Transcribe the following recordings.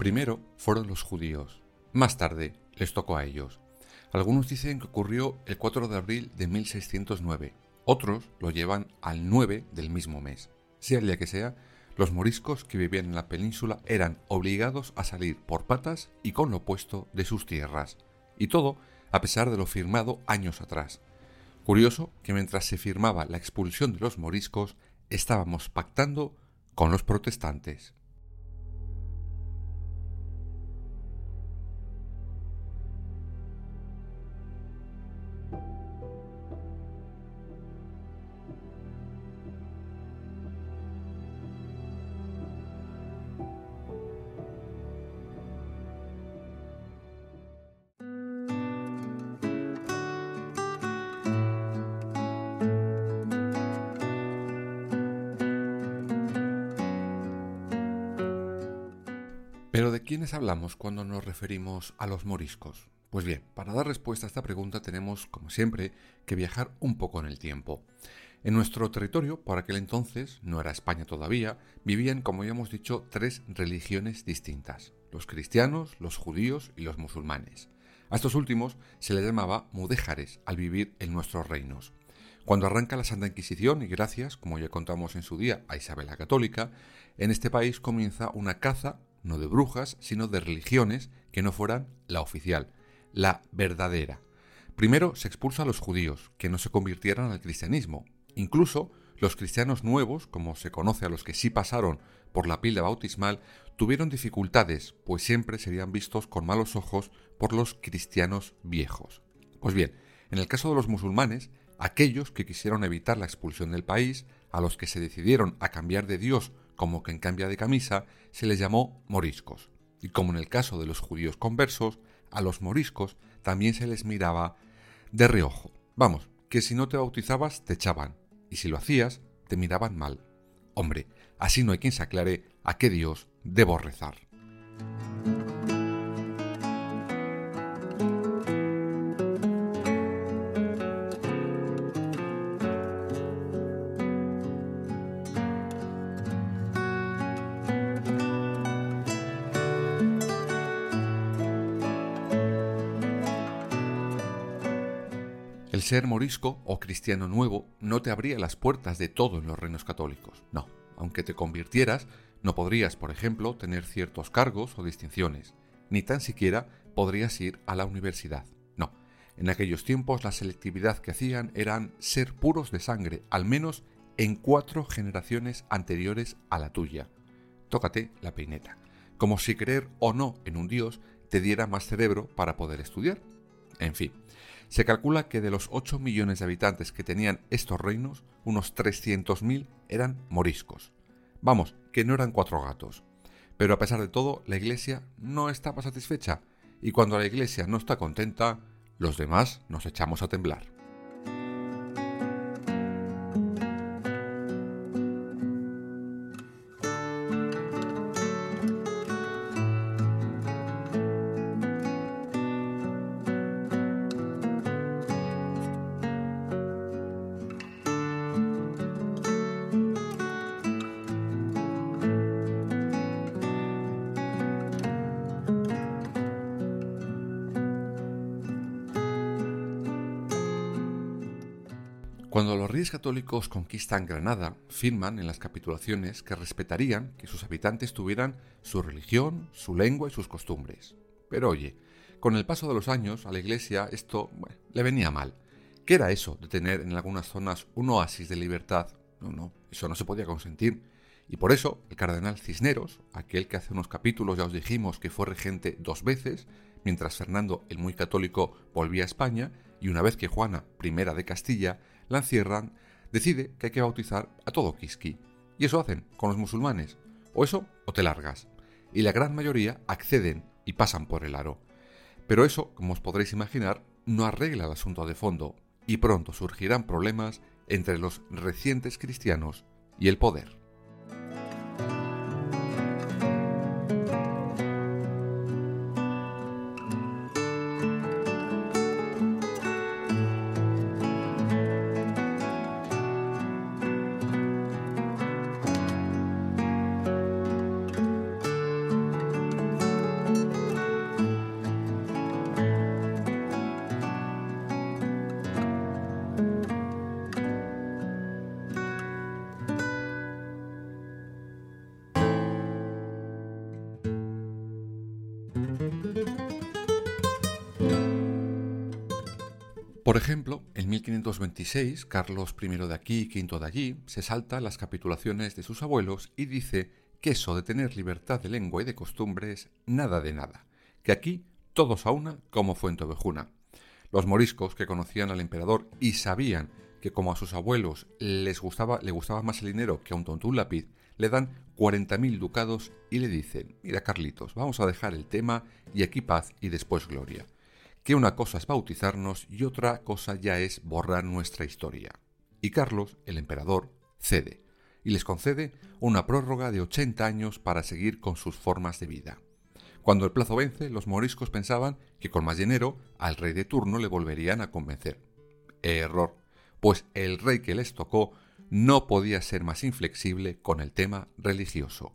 Primero fueron los judíos. Más tarde les tocó a ellos. Algunos dicen que ocurrió el 4 de abril de 1609. Otros lo llevan al 9 del mismo mes. Sea el día que sea, los moriscos que vivían en la península eran obligados a salir por patas y con lo opuesto de sus tierras. Y todo a pesar de lo firmado años atrás. Curioso que mientras se firmaba la expulsión de los moriscos, estábamos pactando con los protestantes. Pero ¿de quiénes hablamos cuando nos referimos a los moriscos? Pues bien, para dar respuesta a esta pregunta tenemos, como siempre, que viajar un poco en el tiempo. En nuestro territorio, por aquel entonces, no era España todavía, vivían, como ya hemos dicho, tres religiones distintas, los cristianos, los judíos y los musulmanes. A estos últimos se les llamaba mudéjares al vivir en nuestros reinos. Cuando arranca la Santa Inquisición, y gracias, como ya contamos en su día, a Isabel la Católica, en este país comienza una caza no de brujas, sino de religiones que no fueran la oficial, la verdadera. Primero se expulsa a los judíos, que no se convirtieran al cristianismo. Incluso los cristianos nuevos, como se conoce a los que sí pasaron por la pila bautismal, tuvieron dificultades, pues siempre serían vistos con malos ojos por los cristianos viejos. Pues bien, en el caso de los musulmanes, aquellos que quisieron evitar la expulsión del país, a los que se decidieron a cambiar de Dios como quien cambia de camisa, se les llamó moriscos. Y como en el caso de los judíos conversos, a los moriscos también se les miraba de reojo. Vamos, que si no te bautizabas te echaban, y si lo hacías, te miraban mal. Hombre, así no hay quien se aclare a qué Dios debo rezar. Ser morisco o cristiano nuevo no te abría las puertas de todo en los reinos católicos. No, aunque te convirtieras, no podrías, por ejemplo, tener ciertos cargos o distinciones, ni tan siquiera podrías ir a la universidad. No, en aquellos tiempos la selectividad que hacían eran ser puros de sangre, al menos en cuatro generaciones anteriores a la tuya. Tócate la peineta, como si creer o no en un dios te diera más cerebro para poder estudiar. En fin, se calcula que de los 8 millones de habitantes que tenían estos reinos, unos 300.000 eran moriscos. Vamos, que no eran cuatro gatos. Pero a pesar de todo, la Iglesia no estaba satisfecha, y cuando la Iglesia no está contenta, los demás nos echamos a temblar. Los reyes católicos conquistan Granada, firman en las capitulaciones que respetarían que sus habitantes tuvieran su religión, su lengua y sus costumbres. Pero oye, con el paso de los años a la Iglesia esto le venía mal. ¿Qué era eso de tener en algunas zonas un oasis de libertad? No, no, eso no se podía consentir. Y por eso el cardenal Cisneros, aquel que hace unos capítulos ya os dijimos que fue regente dos veces, mientras Fernando el muy católico volvía a España, y una vez que Juana I de Castilla la encierran, decide que hay que bautizar a todo Kiski. Y eso hacen con los musulmanes. O eso o te largas. Y la gran mayoría acceden y pasan por el aro. Pero eso, como os podréis imaginar, no arregla el asunto de fondo y pronto surgirán problemas entre los recientes cristianos y el poder. Por ejemplo, en 1526, Carlos I de aquí y V de allí se salta las capitulaciones de sus abuelos y dice que eso de tener libertad de lengua y de costumbres, nada de nada, que aquí todos a una como fuente ovejuna. Los moriscos que conocían al emperador y sabían que como a sus abuelos les gustaba, le gustaba más el dinero que a un tonto un lápiz, le dan 40.000 ducados y le dicen, mira Carlitos, vamos a dejar el tema y aquí paz y después gloria que una cosa es bautizarnos y otra cosa ya es borrar nuestra historia. Y Carlos, el emperador, cede, y les concede una prórroga de 80 años para seguir con sus formas de vida. Cuando el plazo vence, los moriscos pensaban que con más dinero al rey de turno le volverían a convencer. Error, pues el rey que les tocó no podía ser más inflexible con el tema religioso.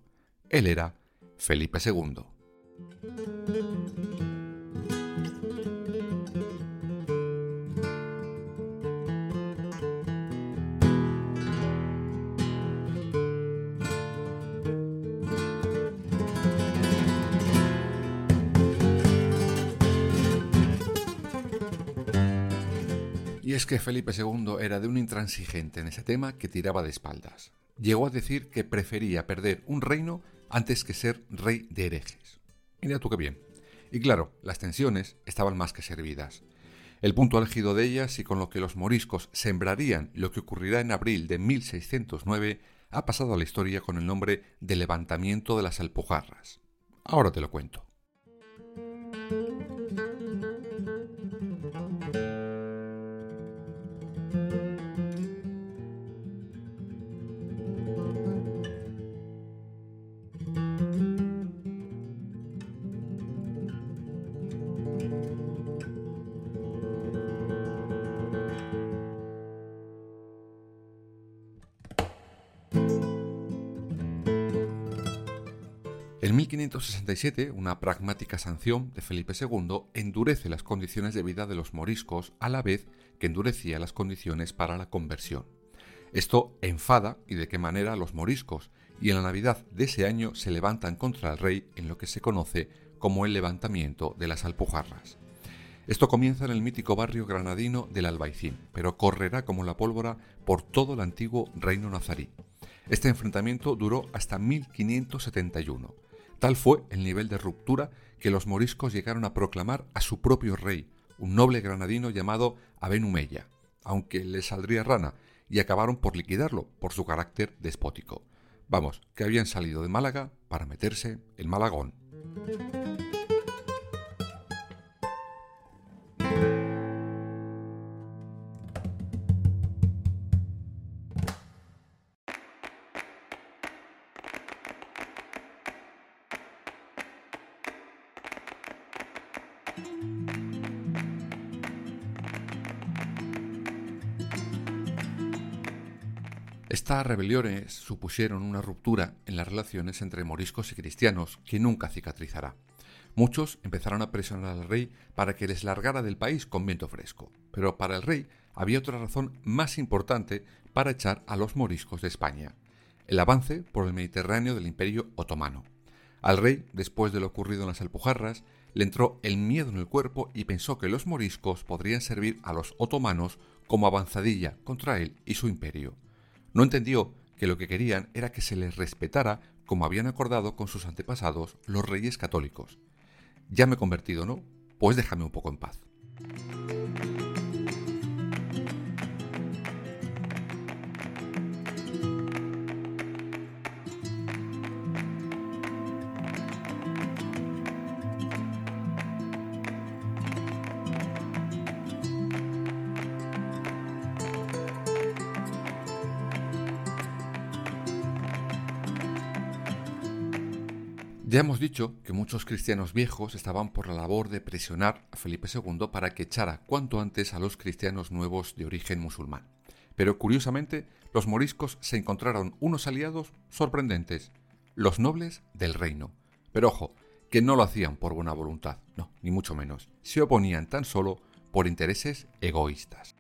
Él era Felipe II. Es que Felipe II era de un intransigente en ese tema que tiraba de espaldas. Llegó a decir que prefería perder un reino antes que ser rey de herejes. Mira tú qué bien. Y claro, las tensiones estaban más que servidas. El punto álgido de ellas y con lo que los moriscos sembrarían lo que ocurrirá en abril de 1609 ha pasado a la historia con el nombre de levantamiento de las Alpujarras. Ahora te lo cuento. En 1567, una pragmática sanción de Felipe II endurece las condiciones de vida de los moriscos a la vez que endurecía las condiciones para la conversión. Esto enfada y de qué manera los moriscos, y en la Navidad de ese año se levantan contra el rey en lo que se conoce como el levantamiento de las Alpujarras. Esto comienza en el mítico barrio granadino del Albaicín, pero correrá como la pólvora por todo el antiguo reino nazarí. Este enfrentamiento duró hasta 1571 Tal fue el nivel de ruptura que los moriscos llegaron a proclamar a su propio rey, un noble granadino llamado Aben aunque le saldría rana, y acabaron por liquidarlo por su carácter despótico. Vamos, que habían salido de Málaga para meterse en Malagón. Rebeliones supusieron una ruptura en las relaciones entre moriscos y cristianos que nunca cicatrizará. Muchos empezaron a presionar al rey para que les largara del país con viento fresco, pero para el rey había otra razón más importante para echar a los moriscos de España, el avance por el Mediterráneo del Imperio Otomano. Al rey, después de lo ocurrido en las Alpujarras, le entró el miedo en el cuerpo y pensó que los moriscos podrían servir a los otomanos como avanzadilla contra él y su imperio. No entendió que lo que querían era que se les respetara como habían acordado con sus antepasados los reyes católicos. Ya me he convertido, ¿no? Pues déjame un poco en paz. Ya hemos dicho que muchos cristianos viejos estaban por la labor de presionar a Felipe II para que echara cuanto antes a los cristianos nuevos de origen musulmán. Pero curiosamente, los moriscos se encontraron unos aliados sorprendentes, los nobles del reino. Pero ojo, que no lo hacían por buena voluntad, no, ni mucho menos. Se oponían tan solo por intereses egoístas.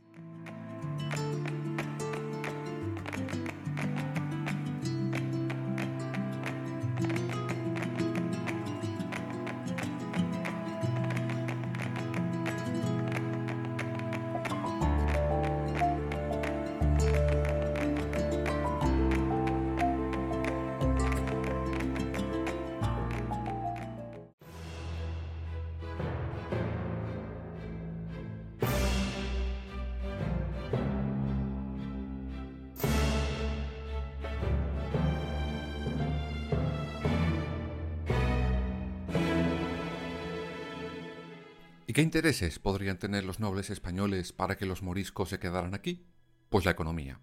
Qué intereses podrían tener los nobles españoles para que los moriscos se quedaran aquí? Pues la economía.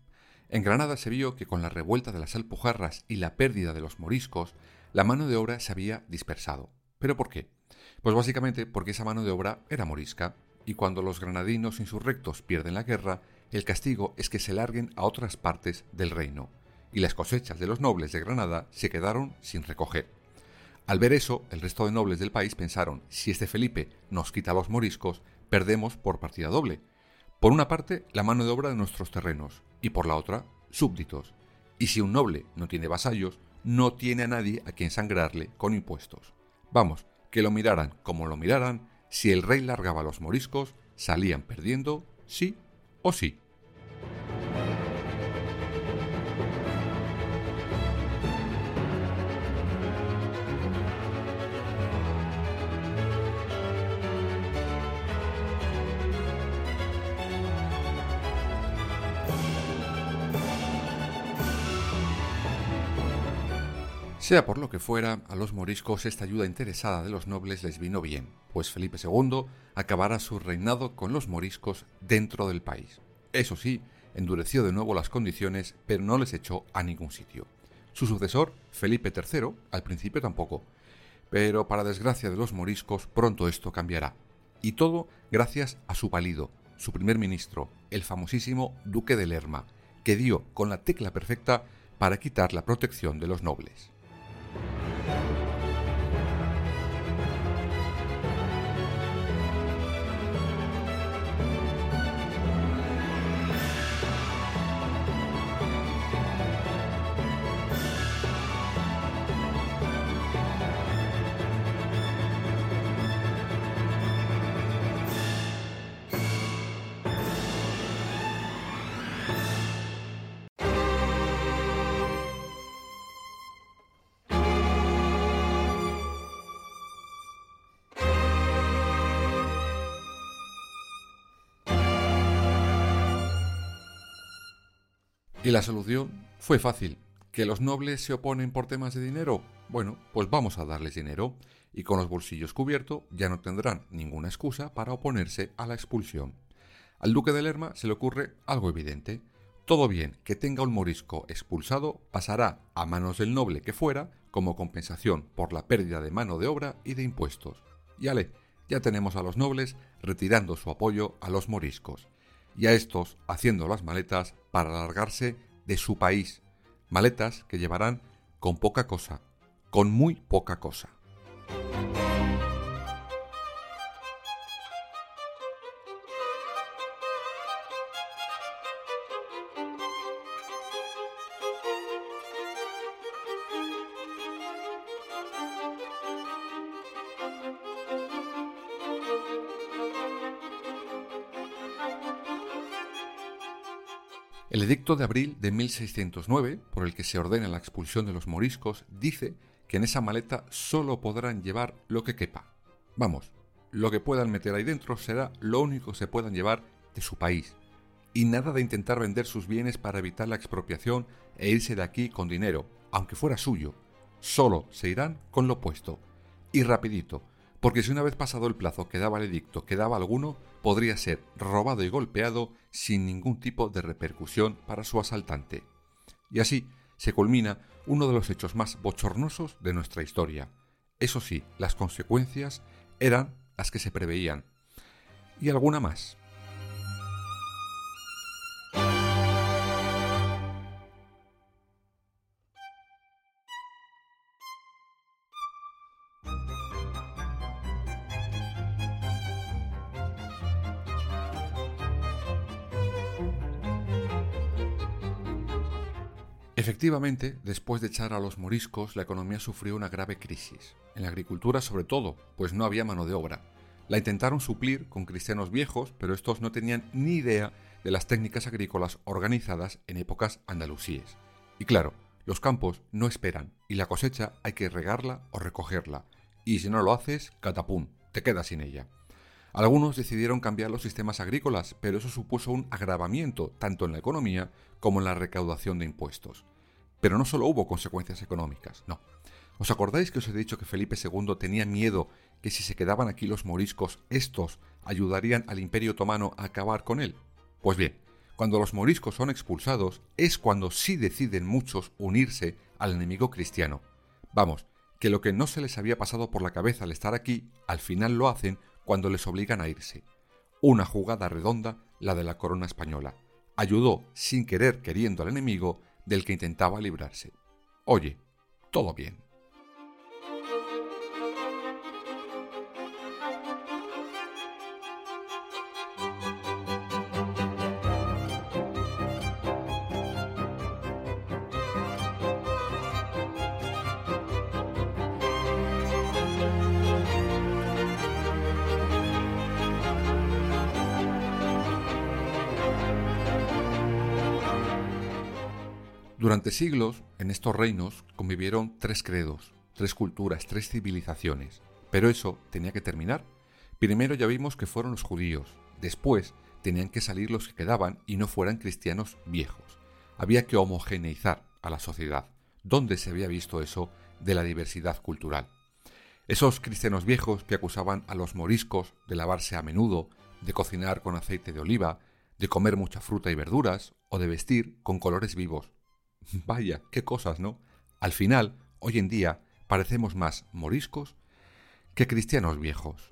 En Granada se vio que con la revuelta de las Alpujarras y la pérdida de los moriscos, la mano de obra se había dispersado. ¿Pero por qué? Pues básicamente porque esa mano de obra era morisca, y cuando los granadinos insurrectos pierden la guerra, el castigo es que se larguen a otras partes del reino, y las cosechas de los nobles de Granada se quedaron sin recoger. Al ver eso, el resto de nobles del país pensaron, si este Felipe nos quita los moriscos, perdemos por partida doble. Por una parte, la mano de obra de nuestros terrenos, y por la otra, súbditos. Y si un noble no tiene vasallos, no tiene a nadie a quien sangrarle con impuestos. Vamos, que lo miraran como lo miraran, si el rey largaba los moriscos, salían perdiendo, sí o sí. Sea por lo que fuera, a los moriscos esta ayuda interesada de los nobles les vino bien, pues Felipe II acabará su reinado con los moriscos dentro del país. Eso sí, endureció de nuevo las condiciones, pero no les echó a ningún sitio. Su sucesor, Felipe III, al principio tampoco. Pero para desgracia de los moriscos, pronto esto cambiará. Y todo gracias a su palido, su primer ministro, el famosísimo Duque de Lerma, que dio con la tecla perfecta para quitar la protección de los nobles. Thank you. Y la solución fue fácil. ¿Que los nobles se oponen por temas de dinero? Bueno, pues vamos a darles dinero y con los bolsillos cubiertos ya no tendrán ninguna excusa para oponerse a la expulsión. Al duque de Lerma se le ocurre algo evidente. Todo bien que tenga un morisco expulsado pasará a manos del noble que fuera como compensación por la pérdida de mano de obra y de impuestos. Y ale, ya tenemos a los nobles retirando su apoyo a los moriscos y a estos haciendo las maletas para alargarse de su país, maletas que llevarán con poca cosa, con muy poca cosa. Edicto de abril de 1609, por el que se ordena la expulsión de los moriscos, dice que en esa maleta solo podrán llevar lo que quepa. Vamos, lo que puedan meter ahí dentro será lo único que se puedan llevar de su país. Y nada de intentar vender sus bienes para evitar la expropiación e irse de aquí con dinero, aunque fuera suyo. Solo se irán con lo puesto. Y rapidito, porque si una vez pasado el plazo que daba el edicto quedaba alguno, podría ser robado y golpeado sin ningún tipo de repercusión para su asaltante. Y así se culmina uno de los hechos más bochornosos de nuestra historia, Eso sí, las consecuencias eran las que se preveían. Y alguna más. Efectivamente, después de echar a los moriscos, la economía sufrió una grave crisis. En la agricultura sobre todo, pues no había mano de obra. La intentaron suplir con cristianos viejos, pero estos no tenían ni idea de las técnicas agrícolas organizadas en épocas andalusíes. Y claro, los campos no esperan, y la cosecha hay que regarla o recogerla. Y si no lo haces, catapum, te quedas sin ella. Algunos decidieron cambiar los sistemas agrícolas, pero eso supuso un agravamiento tanto en la economía como en la recaudación de impuestos. Pero no solo hubo consecuencias económicas, no. ¿Os acordáis que os he dicho que Felipe II tenía miedo que si se quedaban aquí los moriscos, estos ayudarían al imperio otomano a acabar con él? Pues bien, cuando los moriscos son expulsados es cuando sí deciden muchos unirse al enemigo cristiano. Vamos, que lo que no se les había pasado por la cabeza al estar aquí, al final lo hacen cuando les obligan a irse. Una jugada redonda, la de la corona española. Ayudó, sin querer queriendo al enemigo, del que intentaba librarse. Oye, todo bien. Siglos, en estos reinos convivieron tres credos, tres culturas, tres civilizaciones. Pero eso tenía que terminar. Primero ya vimos que fueron los judíos, después tenían que salir los que quedaban y no fueran cristianos viejos. Había que homogeneizar a la sociedad. ¿Dónde se había visto eso de la diversidad cultural? Esos cristianos viejos que acusaban a los moriscos de lavarse a menudo, de cocinar con aceite de oliva, de comer mucha fruta y verduras o de vestir con colores vivos, Vaya, qué cosas, ¿no? Al final, hoy en día, parecemos más moriscos que cristianos viejos.